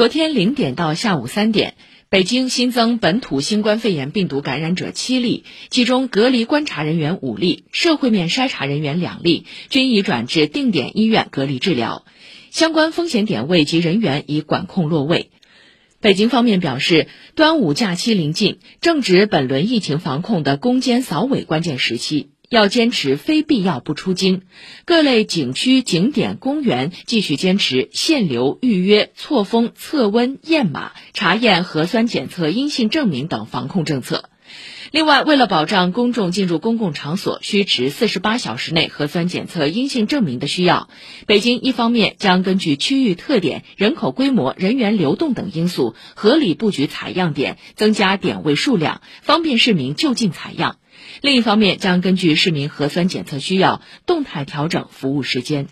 昨天零点到下午三点，北京新增本土新冠肺炎病毒感染者七例，其中隔离观察人员五例，社会面筛查人员两例，均已转至定点医院隔离治疗。相关风险点位及人员已管控落位。北京方面表示，端午假期临近，正值本轮疫情防控的攻坚扫尾关键时期。要坚持非必要不出京，各类景区、景点、公园继续坚持限流、预约、错峰、测温、验码、查验核酸检测阴性证明等防控政策。另外，为了保障公众进入公共场所需持四十八小时内核酸检测阴性证明的需要，北京一方面将根据区域特点、人口规模、人员流动等因素，合理布局采样点，增加点位数量，方便市民就近采样。另一方面，将根据市民核酸检测需要，动态调整服务时间。